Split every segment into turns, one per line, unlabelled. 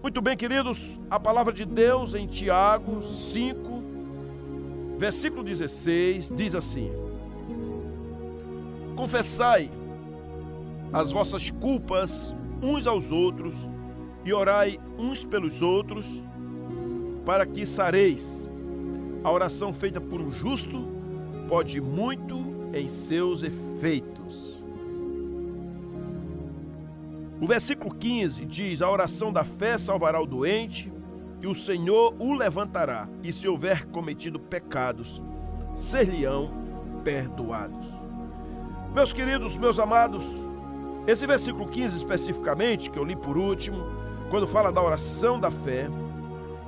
Muito bem, queridos, a palavra de Deus em Tiago 5, versículo 16, diz assim: Confessai as vossas culpas uns aos outros e orai uns pelos outros, para que sareis. A oração feita por um justo pode muito em seus efeitos. O versículo 15 diz: A oração da fé salvará o doente, e o Senhor o levantará, e se houver cometido pecados, ser-lhe-ão perdoados. Meus queridos, meus amados, esse versículo 15 especificamente, que eu li por último, quando fala da oração da fé,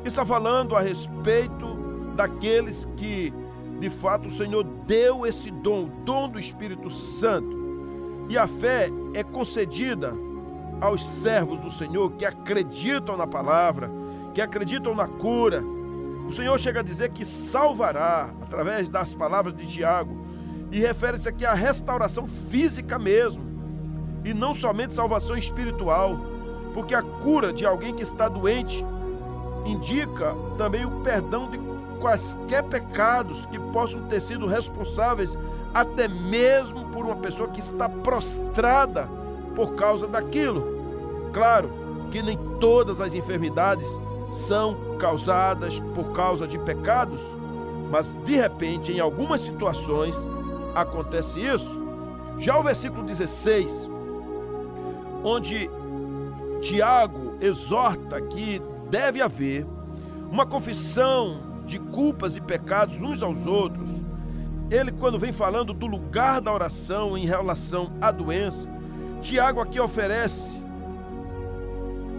está falando a respeito daqueles que, de fato, o Senhor deu esse dom, o dom do Espírito Santo. E a fé é concedida aos servos do Senhor que acreditam na palavra, que acreditam na cura. O Senhor chega a dizer que salvará através das palavras de Tiago e refere-se aqui à restauração física mesmo, e não somente salvação espiritual, porque a cura de alguém que está doente indica também o perdão de quaisquer pecados que possam ter sido responsáveis até mesmo por uma pessoa que está prostrada por causa daquilo. Claro que nem todas as enfermidades são causadas por causa de pecados, mas de repente, em algumas situações, acontece isso. Já o versículo 16, onde Tiago exorta que deve haver uma confissão de culpas e pecados uns aos outros. Ele, quando vem falando do lugar da oração em relação à doença, Tiago aqui oferece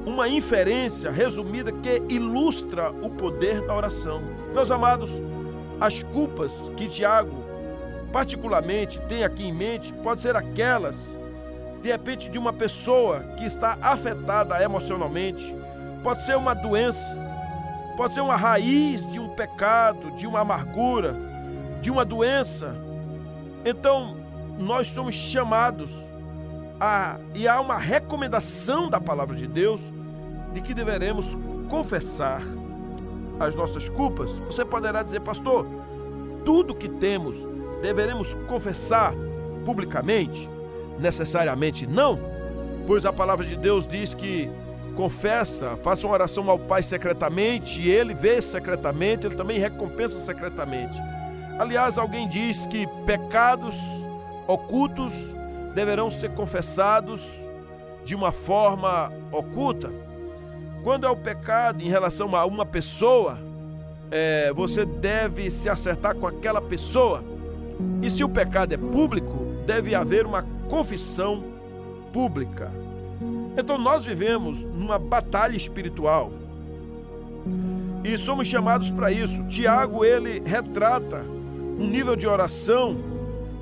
uma inferência resumida que ilustra o poder da oração. Meus amados, as culpas que Tiago particularmente tem aqui em mente pode ser aquelas de repente de uma pessoa que está afetada emocionalmente, pode ser uma doença, pode ser uma raiz de um pecado, de uma amargura, de uma doença. Então, nós somos chamados e há uma recomendação da palavra de Deus de que deveremos confessar as nossas culpas. Você poderá dizer, pastor, tudo que temos deveremos confessar publicamente? Necessariamente não, pois a palavra de Deus diz que confessa, faça uma oração ao Pai secretamente, e ele vê secretamente, ele também recompensa secretamente. Aliás, alguém diz que pecados ocultos deverão ser confessados de uma forma oculta. Quando é o pecado em relação a uma pessoa, é, você deve se acertar com aquela pessoa. E se o pecado é público, deve haver uma confissão pública. Então nós vivemos numa batalha espiritual. E somos chamados para isso. Tiago ele retrata um nível de oração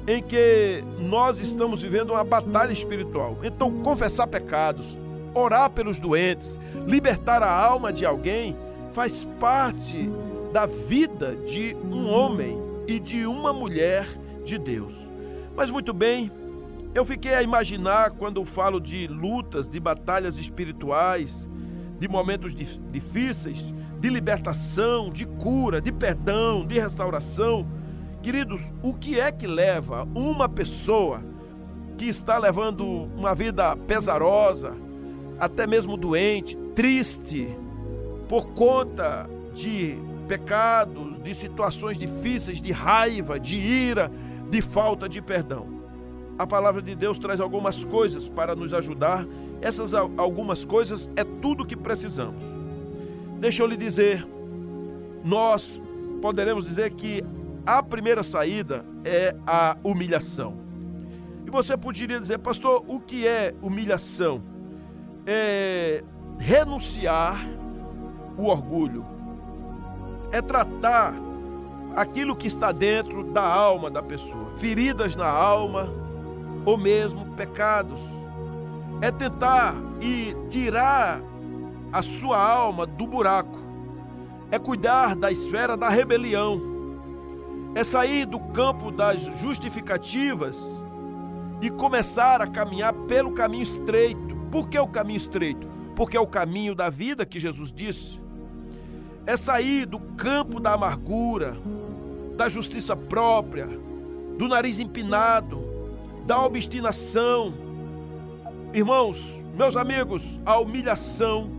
em que nós estamos vivendo uma batalha espiritual. Então, confessar pecados, orar pelos doentes, libertar a alma de alguém faz parte da vida de um homem e de uma mulher de Deus. Mas muito bem, eu fiquei a imaginar quando falo de lutas, de batalhas espirituais, de momentos difíceis, de libertação, de cura, de perdão, de restauração Queridos, o que é que leva uma pessoa que está levando uma vida pesarosa, até mesmo doente, triste, por conta de pecados, de situações difíceis, de raiva, de ira, de falta de perdão? A palavra de Deus traz algumas coisas para nos ajudar. Essas algumas coisas é tudo que precisamos. Deixa eu lhe dizer, nós poderemos dizer que a primeira saída é a humilhação. E você poderia dizer, pastor, o que é humilhação? É renunciar o orgulho, é tratar aquilo que está dentro da alma da pessoa, feridas na alma ou mesmo pecados. É tentar e tirar a sua alma do buraco. É cuidar da esfera da rebelião é sair do campo das justificativas e começar a caminhar pelo caminho estreito. Por que o caminho estreito? porque é o caminho da vida que Jesus disse. É sair do campo da amargura, da justiça própria, do nariz empinado, da obstinação. Irmãos, meus amigos, a humilhação,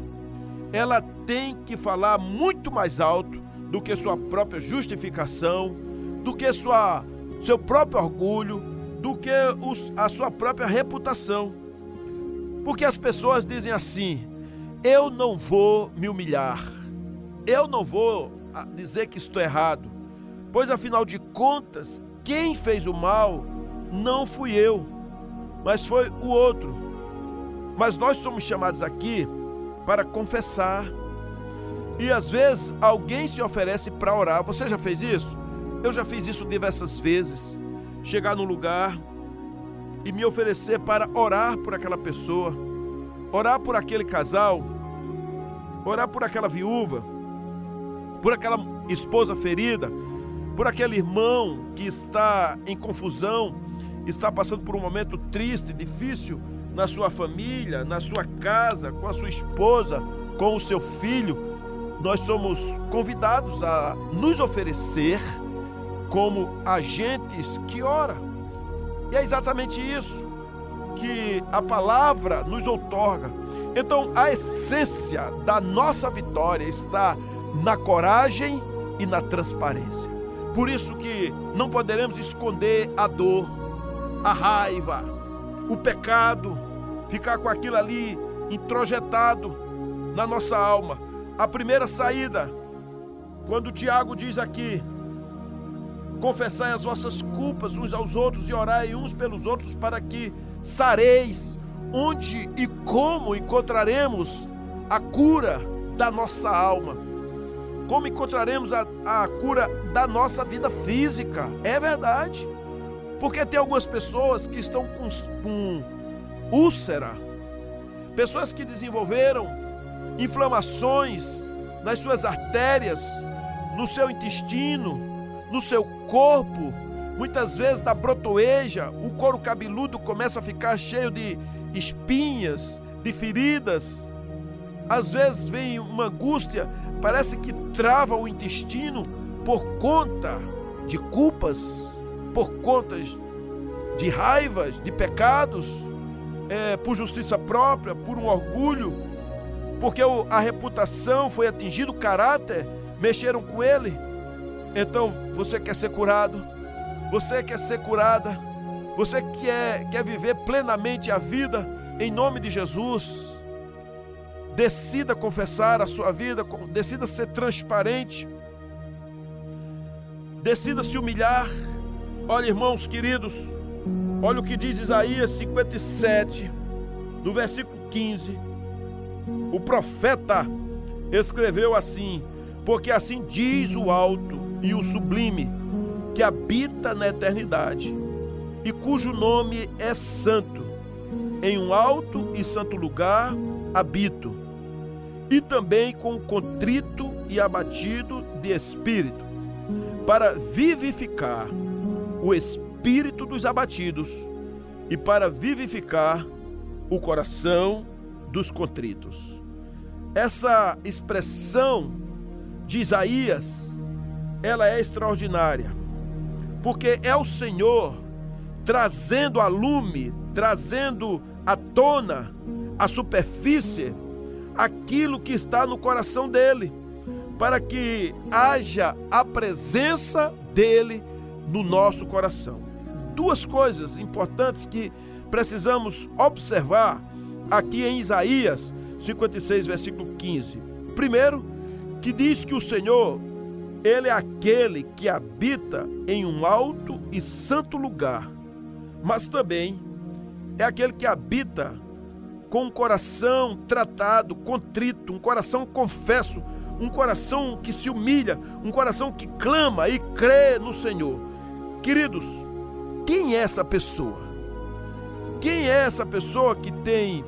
ela tem que falar muito mais alto do que sua própria justificação, do que sua, seu próprio orgulho, do que os, a sua própria reputação. Porque as pessoas dizem assim: eu não vou me humilhar, eu não vou ah, dizer que estou errado, pois afinal de contas, quem fez o mal não fui eu, mas foi o outro. Mas nós somos chamados aqui para confessar. E às vezes alguém se oferece para orar. Você já fez isso? Eu já fiz isso diversas vezes. Chegar num lugar e me oferecer para orar por aquela pessoa, orar por aquele casal, orar por aquela viúva, por aquela esposa ferida, por aquele irmão que está em confusão, está passando por um momento triste, difícil na sua família, na sua casa, com a sua esposa, com o seu filho. Nós somos convidados a nos oferecer como agentes que ora e é exatamente isso que a palavra nos outorga. Então, a essência da nossa vitória está na coragem e na transparência. Por isso que não poderemos esconder a dor, a raiva, o pecado, ficar com aquilo ali introjetado na nossa alma. A primeira saída, quando Tiago diz aqui, Confessai as vossas culpas uns aos outros e orai uns pelos outros para que sareis. Onde e como encontraremos a cura da nossa alma? Como encontraremos a, a cura da nossa vida física? É verdade. Porque tem algumas pessoas que estão com, com úlcera, pessoas que desenvolveram inflamações nas suas artérias, no seu intestino, no seu corpo, muitas vezes da brotoeja, o couro cabeludo começa a ficar cheio de espinhas, de feridas. Às vezes vem uma angústia, parece que trava o intestino por conta de culpas, por conta de raivas, de pecados, é, por justiça própria, por um orgulho, porque a reputação foi atingida, o caráter, mexeram com ele então, você quer ser curado? Você quer ser curada? Você quer, quer viver plenamente a vida em nome de Jesus? Decida confessar a sua vida, decida ser transparente, decida se humilhar. Olha, irmãos queridos, olha o que diz Isaías 57, no versículo 15. O profeta escreveu assim: Porque assim diz o alto e o sublime, que habita na eternidade e cujo nome é santo. Em um alto e santo lugar habito, e também com contrito e abatido de espírito, para vivificar o espírito dos abatidos e para vivificar o coração dos contritos. Essa expressão de Isaías ela é extraordinária, porque é o Senhor trazendo a lume, trazendo à tona, a superfície, aquilo que está no coração dele, para que haja a presença dele no nosso coração. Duas coisas importantes que precisamos observar aqui em Isaías 56, versículo 15. Primeiro, que diz que o Senhor ele é aquele que habita em um alto e santo lugar, mas também é aquele que habita com um coração tratado, contrito, um coração confesso, um coração que se humilha, um coração que clama e crê no Senhor. Queridos, quem é essa pessoa? Quem é essa pessoa que tem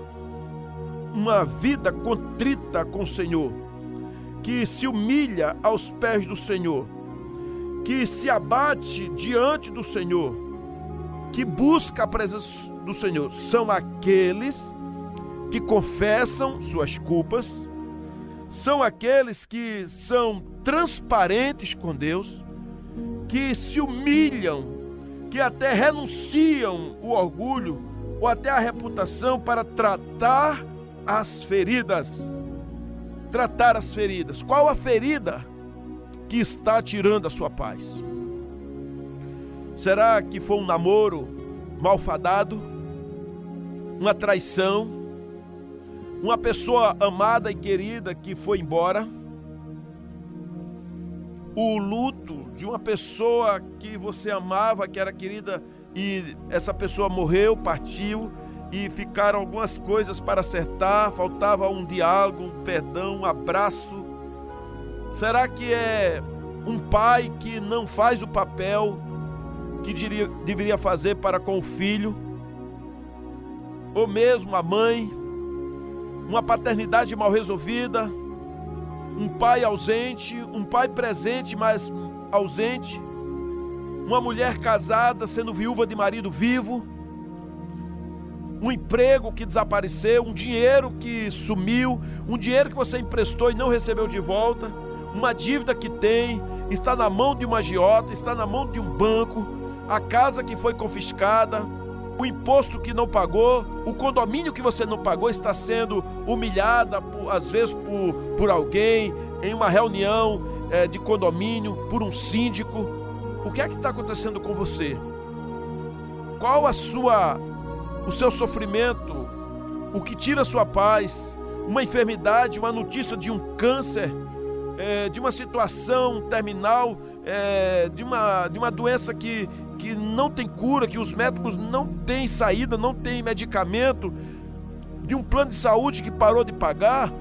uma vida contrita com o Senhor? Que se humilha aos pés do Senhor, que se abate diante do Senhor, que busca a presença do Senhor, são aqueles que confessam suas culpas, são aqueles que são transparentes com Deus, que se humilham, que até renunciam o orgulho ou até a reputação para tratar as feridas. Tratar as feridas. Qual a ferida que está tirando a sua paz? Será que foi um namoro malfadado? Uma traição? Uma pessoa amada e querida que foi embora? O luto de uma pessoa que você amava, que era querida, e essa pessoa morreu, partiu, e ficaram algumas coisas para acertar, faltava um diálogo, um perdão, um abraço. Será que é um pai que não faz o papel que diria, deveria fazer para com o filho? Ou mesmo a mãe? Uma paternidade mal resolvida? Um pai ausente? Um pai presente, mas ausente? Uma mulher casada sendo viúva de marido vivo? Um emprego que desapareceu, um dinheiro que sumiu, um dinheiro que você emprestou e não recebeu de volta, uma dívida que tem, está na mão de uma agiota, está na mão de um banco, a casa que foi confiscada, o imposto que não pagou, o condomínio que você não pagou está sendo humilhada, por, às vezes por, por alguém, em uma reunião é, de condomínio, por um síndico. O que é que está acontecendo com você? Qual a sua o seu sofrimento, o que tira sua paz, uma enfermidade, uma notícia de um câncer, é, de uma situação terminal, é, de, uma, de uma doença que, que não tem cura, que os médicos não têm saída, não têm medicamento, de um plano de saúde que parou de pagar,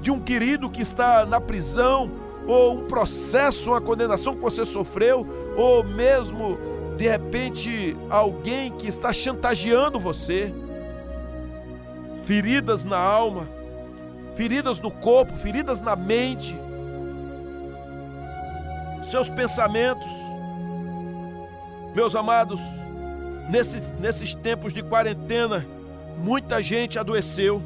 de um querido que está na prisão, ou um processo, uma condenação que você sofreu, ou mesmo de repente alguém que está chantageando você, feridas na alma, feridas no corpo, feridas na mente, seus pensamentos. Meus amados, nesse, nesses tempos de quarentena, muita gente adoeceu,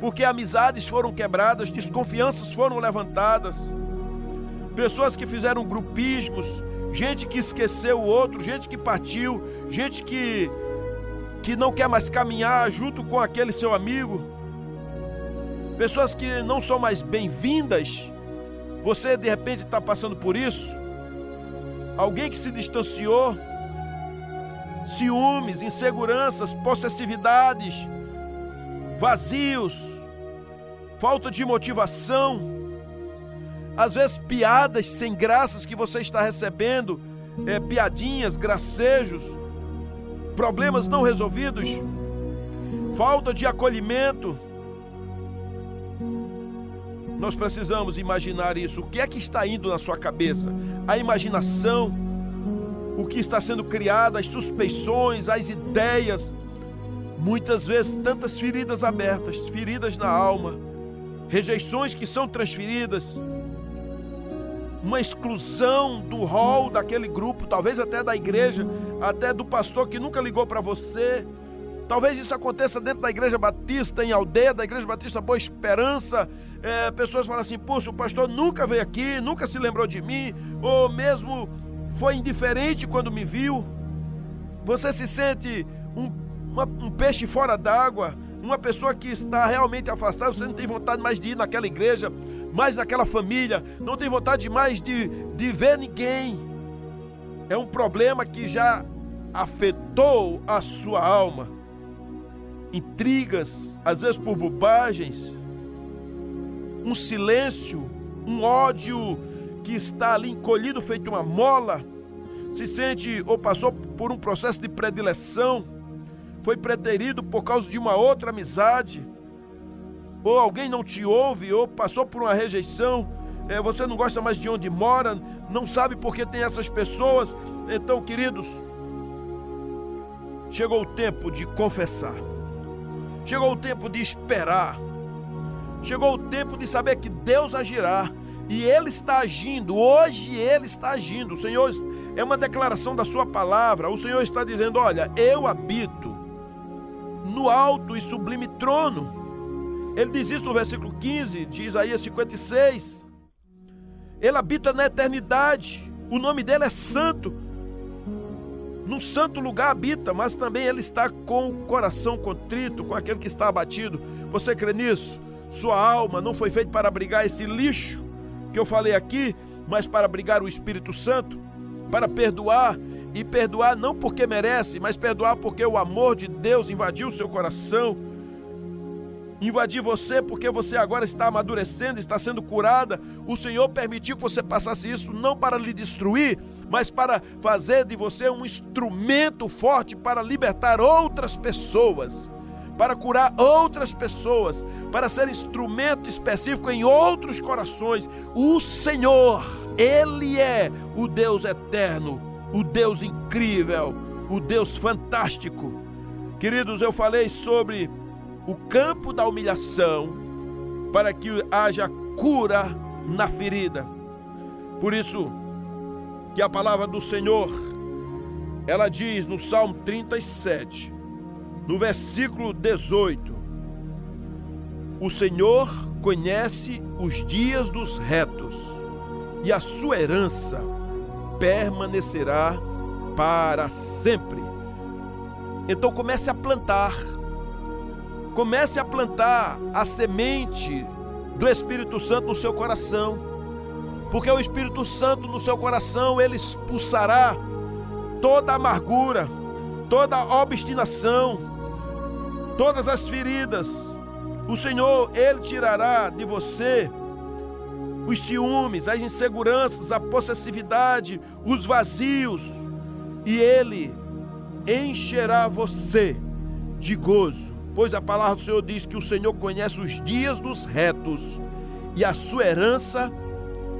porque amizades foram quebradas, desconfianças foram levantadas, pessoas que fizeram grupismos, gente que esqueceu o outro, gente que partiu, gente que que não quer mais caminhar junto com aquele seu amigo, pessoas que não são mais bem-vindas. Você de repente está passando por isso? Alguém que se distanciou, ciúmes, inseguranças, possessividades, vazios, falta de motivação às vezes piadas sem graças que você está recebendo, é, piadinhas, gracejos, problemas não resolvidos, falta de acolhimento. Nós precisamos imaginar isso. O que é que está indo na sua cabeça? A imaginação, o que está sendo criado, as suspeições, as ideias. Muitas vezes, tantas feridas abertas, feridas na alma, rejeições que são transferidas uma exclusão do rol daquele grupo, talvez até da igreja, até do pastor que nunca ligou para você. Talvez isso aconteça dentro da igreja batista, em aldeia da igreja batista Boa Esperança. É, pessoas falam assim: puxa, o pastor nunca veio aqui, nunca se lembrou de mim, ou mesmo foi indiferente quando me viu. Você se sente um, uma, um peixe fora d'água, uma pessoa que está realmente afastada, você não tem vontade mais de ir naquela igreja, mais naquela família, não tem vontade mais de, de ver ninguém. É um problema que já afetou a sua alma. Intrigas, às vezes por bobagens, um silêncio, um ódio que está ali encolhido, feito uma mola, se sente ou passou por um processo de predileção, foi preterido por causa de uma outra amizade ou alguém não te ouve, ou passou por uma rejeição, é, você não gosta mais de onde mora, não sabe por que tem essas pessoas. Então, queridos, chegou o tempo de confessar, chegou o tempo de esperar, chegou o tempo de saber que Deus agirá. E Ele está agindo, hoje Ele está agindo. O Senhor é uma declaração da Sua palavra. O Senhor está dizendo: Olha, eu habito no alto e sublime trono. Ele diz isso no versículo 15 de Isaías 56. Ele habita na eternidade. O nome dele é santo. No santo lugar habita, mas também ele está com o coração contrito, com aquele que está abatido. Você crê nisso? Sua alma não foi feita para abrigar esse lixo que eu falei aqui, mas para abrigar o Espírito Santo, para perdoar e perdoar não porque merece, mas perdoar porque o amor de Deus invadiu seu coração. Invadir você porque você agora está amadurecendo, está sendo curada. O Senhor permitiu que você passasse isso não para lhe destruir, mas para fazer de você um instrumento forte para libertar outras pessoas, para curar outras pessoas, para ser instrumento específico em outros corações. O Senhor, Ele é o Deus eterno, o Deus incrível, o Deus fantástico. Queridos, eu falei sobre o campo da humilhação para que haja cura na ferida. Por isso que a palavra do Senhor ela diz no Salmo 37, no versículo 18: O Senhor conhece os dias dos retos, e a sua herança permanecerá para sempre. Então comece a plantar, comece a plantar a semente do Espírito Santo no seu coração, porque o Espírito Santo no seu coração ele expulsará toda amargura, toda obstinação, todas as feridas. O Senhor ele tirará de você os ciúmes, as inseguranças, a possessividade, os vazios, e Ele encherá você de gozo, pois a palavra do Senhor diz que o Senhor conhece os dias dos retos e a sua herança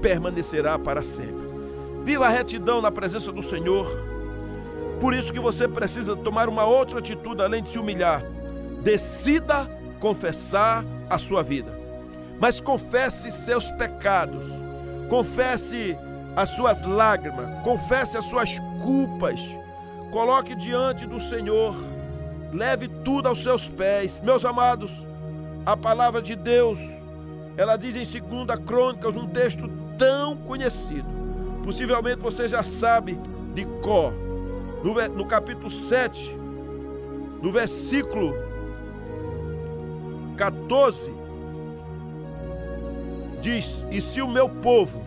permanecerá para sempre. Viva a retidão na presença do Senhor. Por isso que você precisa tomar uma outra atitude além de se humilhar. Decida confessar a sua vida mas confesse seus pecados, confesse as suas lágrimas, confesse as suas culpas, coloque diante do Senhor, leve tudo aos seus pés. Meus amados, a palavra de Deus, ela diz em 2 Crônicas, um texto tão conhecido, possivelmente você já sabe de cor, no, no capítulo 7, no versículo 14, Diz: E se o meu povo,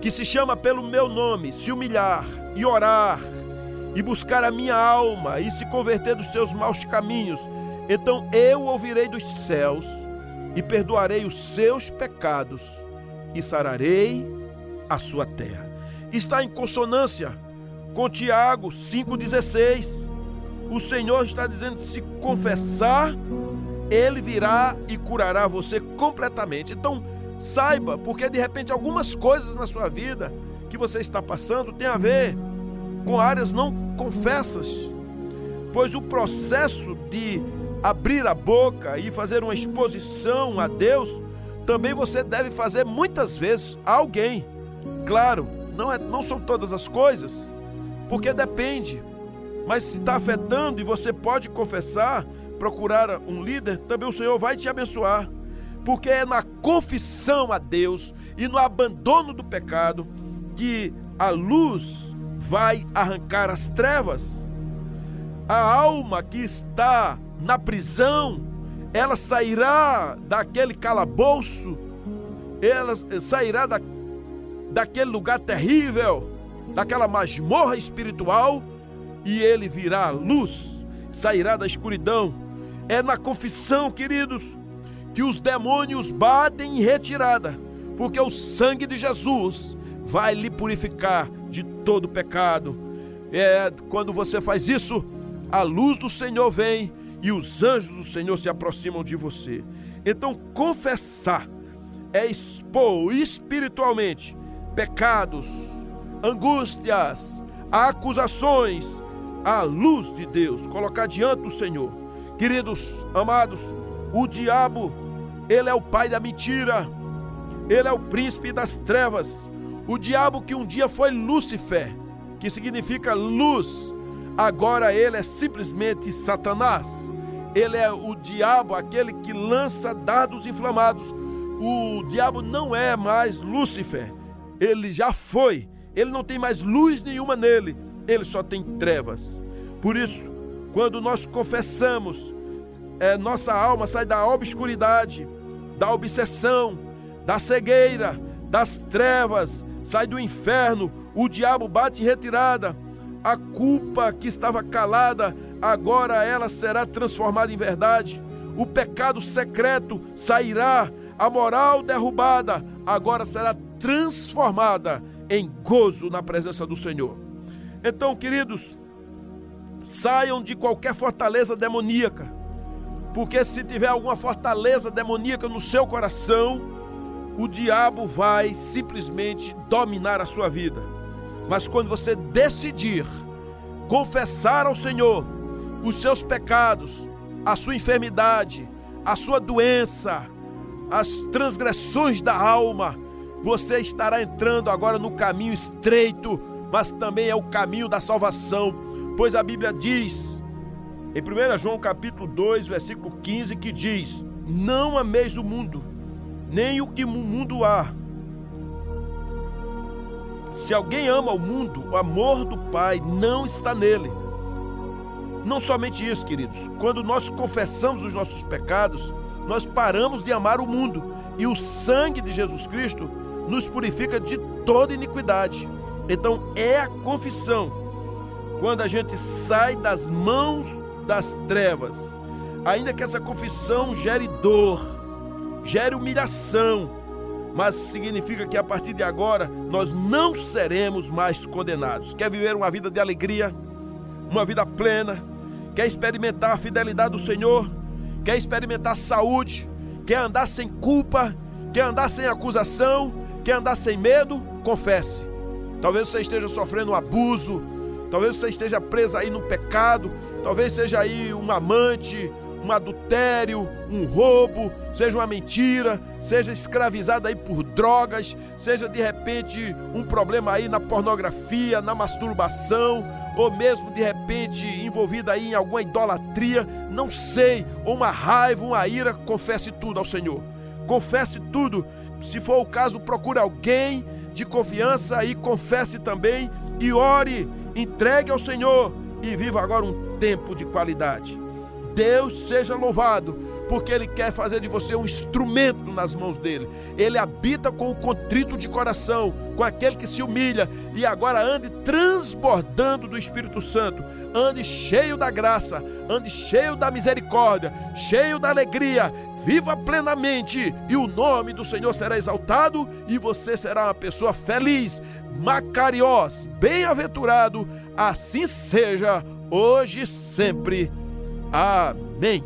que se chama pelo meu nome, se humilhar e orar, e buscar a minha alma e se converter dos seus maus caminhos, então eu ouvirei dos céus e perdoarei os seus pecados e sararei a sua terra. Está em consonância com Tiago 5,16. O Senhor está dizendo: se confessar, Ele virá e curará você completamente. Então, Saiba, porque de repente algumas coisas na sua vida que você está passando tem a ver com áreas não confessas. Pois o processo de abrir a boca e fazer uma exposição a Deus, também você deve fazer muitas vezes a alguém. Claro, não, é, não são todas as coisas, porque depende. Mas se está afetando e você pode confessar, procurar um líder, também o Senhor vai te abençoar porque é na confissão a Deus e no abandono do pecado que a luz vai arrancar as trevas. A alma que está na prisão, ela sairá daquele calabouço, ela sairá da, daquele lugar terrível, daquela masmorra espiritual, e ele virá à luz, sairá da escuridão. É na confissão, queridos, que os demônios batem em retirada, porque o sangue de Jesus vai lhe purificar de todo pecado. É quando você faz isso, a luz do Senhor vem e os anjos do Senhor se aproximam de você. Então, confessar é expor espiritualmente pecados, angústias, acusações à luz de Deus, colocar diante do Senhor. Queridos, amados, o diabo, ele é o pai da mentira. Ele é o príncipe das trevas. O diabo que um dia foi Lúcifer, que significa luz, agora ele é simplesmente Satanás. Ele é o diabo, aquele que lança dados inflamados. O diabo não é mais Lúcifer. Ele já foi. Ele não tem mais luz nenhuma nele. Ele só tem trevas. Por isso, quando nós confessamos, é, nossa alma sai da obscuridade, da obsessão, da cegueira, das trevas, sai do inferno, o diabo bate em retirada. A culpa que estava calada, agora ela será transformada em verdade. O pecado secreto sairá, a moral derrubada agora será transformada em gozo na presença do Senhor. Então, queridos, saiam de qualquer fortaleza demoníaca, porque se tiver alguma fortaleza demoníaca no seu coração, o diabo vai simplesmente dominar a sua vida. Mas quando você decidir confessar ao Senhor os seus pecados, a sua enfermidade, a sua doença, as transgressões da alma, você estará entrando agora no caminho estreito, mas também é o caminho da salvação, pois a Bíblia diz em 1 João capítulo 2, versículo 15, que diz: Não ameis o mundo, nem o que no mundo há. Se alguém ama o mundo, o amor do Pai não está nele. Não somente isso, queridos. Quando nós confessamos os nossos pecados, nós paramos de amar o mundo e o sangue de Jesus Cristo nos purifica de toda iniquidade. Então é a confissão. Quando a gente sai das mãos das trevas, ainda que essa confissão gere dor, gere humilhação, mas significa que a partir de agora nós não seremos mais condenados. Quer viver uma vida de alegria, uma vida plena, quer experimentar a fidelidade do Senhor, quer experimentar saúde, quer andar sem culpa, quer andar sem acusação, quer andar sem medo, confesse. Talvez você esteja sofrendo um abuso, talvez você esteja preso aí no pecado, talvez seja aí um amante, um adultério, um roubo, seja uma mentira, seja escravizado aí por drogas, seja de repente um problema aí na pornografia, na masturbação, ou mesmo de repente envolvido aí em alguma idolatria, não sei, ou uma raiva, uma ira, confesse tudo ao Senhor. Confesse tudo. Se for o caso, procure alguém de confiança e confesse também e ore, entregue ao Senhor e viva agora um tempo de qualidade. Deus seja louvado, porque Ele quer fazer de você um instrumento nas mãos dele. Ele habita com o contrito de coração, com aquele que se humilha, e agora ande transbordando do Espírito Santo. Ande cheio da graça, ande cheio da misericórdia, cheio da alegria. Viva plenamente e o nome do Senhor será exaltado e você será uma pessoa feliz, macariós, bem-aventurado. Assim seja, hoje e sempre. Amém.